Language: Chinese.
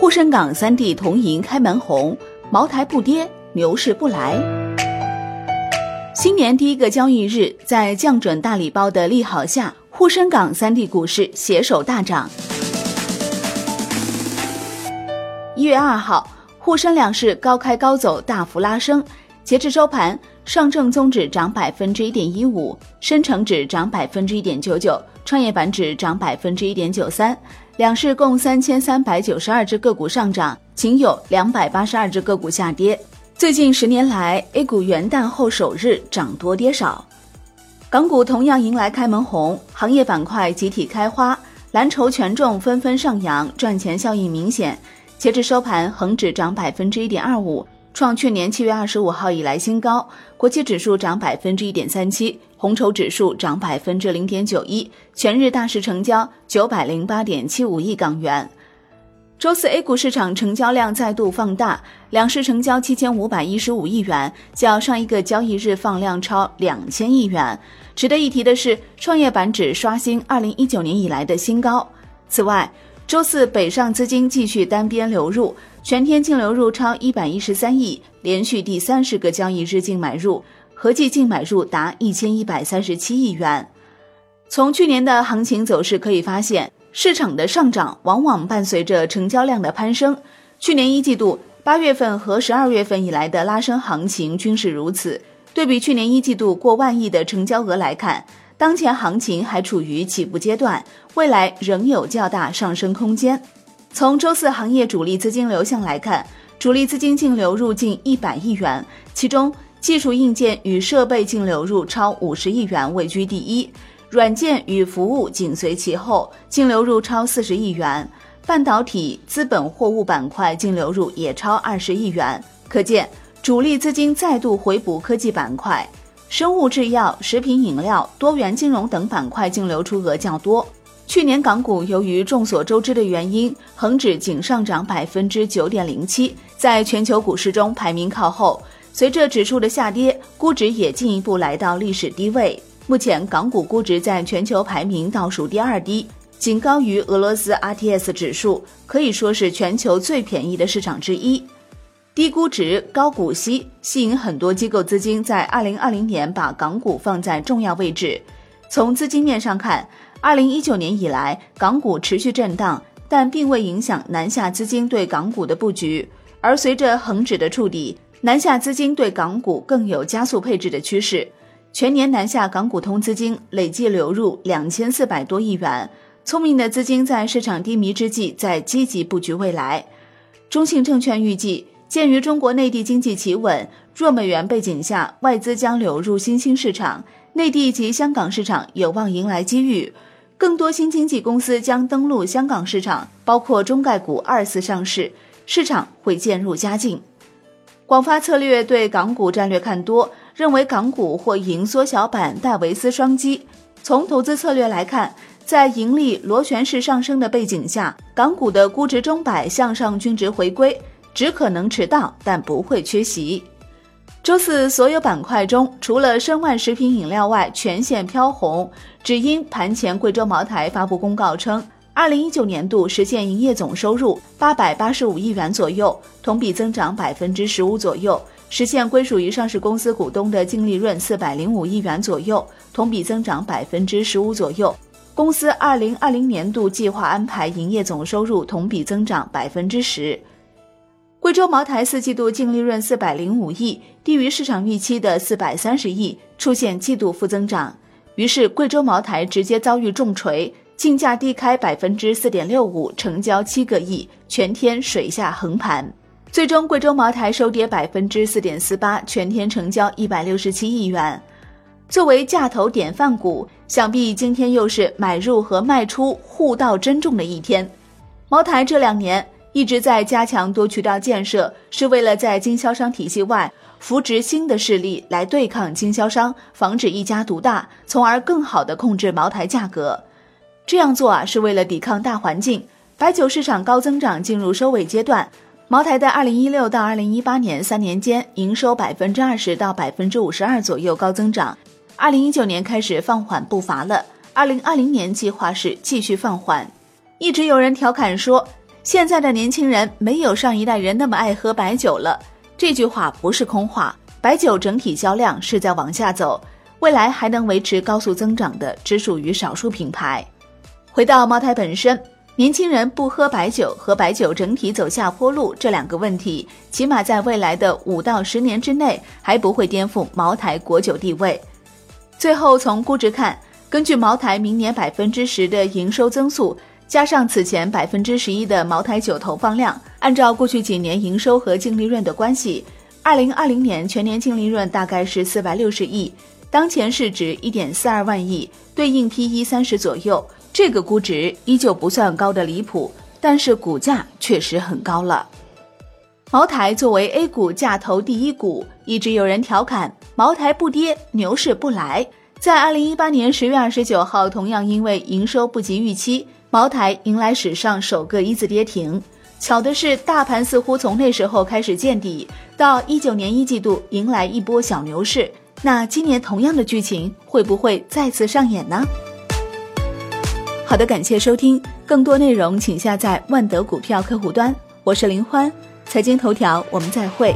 沪深港三地同赢开门红，茅台不跌，牛市不来。新年第一个交易日，在降准大礼包的利好下，沪深港三地股市携手大涨。一月二号，沪深两市高开高走，大幅拉升。截至收盘，上证综指涨百分之一点一五，深成指涨百分之一点九九，创业板指涨百分之一点九三。两市共三千三百九十二只个股上涨，仅有两百八十二只个股下跌。最近十年来，A 股元旦后首日涨多跌少，港股同样迎来开门红，行业板块集体开花，蓝筹权重纷纷上扬，赚钱效应明显。截至收盘，恒指涨百分之一点二五。创去年七月二十五号以来新高，国际指数涨百分之一点三七，红筹指数涨百分之零点九一，全日大市成交九百零八点七五亿港元。周四 A 股市场成交量再度放大，两市成交七千五百一十五亿元，较上一个交易日放量超两千亿元。值得一提的是，创业板指刷新二零一九年以来的新高。此外，周四北上资金继续单边流入。全天净流入超一百一十三亿，连续第三十个交易日净买入，合计净买入达一千一百三十七亿元。从去年的行情走势可以发现，市场的上涨往往伴随着成交量的攀升。去年一季度八月份和十二月份以来的拉升行情均是如此。对比去年一季度过万亿的成交额来看，当前行情还处于起步阶段，未来仍有较大上升空间。从周四行业主力资金流向来看，主力资金净流入近一百亿元，其中技术硬件与设备净流入超五十亿元，位居第一；软件与服务紧随其后，净流入超四十亿元；半导体、资本货物板块净流入也超二十亿元。可见，主力资金再度回补科技板块，生物制药、食品饮料、多元金融等板块净流出额较多。去年港股由于众所周知的原因，恒指仅上涨百分之九点零七，在全球股市中排名靠后。随着指数的下跌，估值也进一步来到历史低位。目前港股估值在全球排名倒数第二低，仅高于俄罗斯 RTS 指数，可以说是全球最便宜的市场之一。低估值、高股息，吸引很多机构资金在二零二零年把港股放在重要位置。从资金面上看，二零一九年以来，港股持续震荡，但并未影响南下资金对港股的布局。而随着恒指的触底，南下资金对港股更有加速配置的趋势。全年南下港股通资金累计流入两千四百多亿元。聪明的资金在市场低迷之际，在积极布局未来。中信证券预计，鉴于中国内地经济企稳、弱美元背景下，外资将流入新兴市场，内地及香港市场有望迎来机遇。更多新经济公司将登陆香港市场，包括中概股二次上市，市场会渐入佳境。广发策略对港股战略看多，认为港股或迎缩小版戴维斯双击。从投资策略来看，在盈利螺旋式上升的背景下，港股的估值中摆向上均值回归，只可能迟到，但不会缺席。周四，所有板块中，除了申万食品饮料外，全线飘红。只因盘前贵州茅台发布公告称，二零一九年度实现营业总收入八百八十五亿元左右，同比增长百分之十五左右；实现归属于上市公司股东的净利润四百零五亿元左右，同比增长百分之十五左右。公司二零二零年度计划安排营业总收入同比增长百分之十。贵州茅台四季度净利润四百零五亿，低于市场预期的四百三十亿，出现季度负增长。于是贵州茅台直接遭遇重锤，竞价低开百分之四点六五，成交七个亿，全天水下横盘。最终贵州茅台收跌百分之四点四八，全天成交一百六十七亿元。作为价投典范股，想必今天又是买入和卖出互道珍重的一天。茅台这两年。一直在加强多渠道建设，是为了在经销商体系外扶植新的势力来对抗经销商，防止一家独大，从而更好的控制茅台价格。这样做啊，是为了抵抗大环境。白酒市场高增长进入收尾阶段，茅台在二零一六到二零一八年三年间营收百分之二十到百分之五十二左右高增长，二零一九年开始放缓步伐了，二零二零年计划是继续放缓。一直有人调侃说。现在的年轻人没有上一代人那么爱喝白酒了。这句话不是空话，白酒整体销量是在往下走，未来还能维持高速增长的只属于少数品牌。回到茅台本身，年轻人不喝白酒和白酒整体走下坡路这两个问题，起码在未来的五到十年之内还不会颠覆茅台国酒地位。最后从估值看，根据茅台明年百分之十的营收增速。加上此前百分之十一的茅台酒投放量，按照过去几年营收和净利润的关系，二零二零年全年净利润大概是四百六十亿，当前市值一点四二万亿，对应 P E 三十左右，这个估值依旧不算高的离谱，但是股价确实很高了。茅台作为 A 股价投第一股，一直有人调侃茅台不跌，牛市不来。在二零一八年十月二十九号，同样因为营收不及预期。茅台迎来史上首个一字跌停，巧的是，大盘似乎从那时候开始见底，到一九年一季度迎来一波小牛市。那今年同样的剧情会不会再次上演呢？好的，感谢收听，更多内容请下载万德股票客户端。我是林欢，财经头条，我们再会。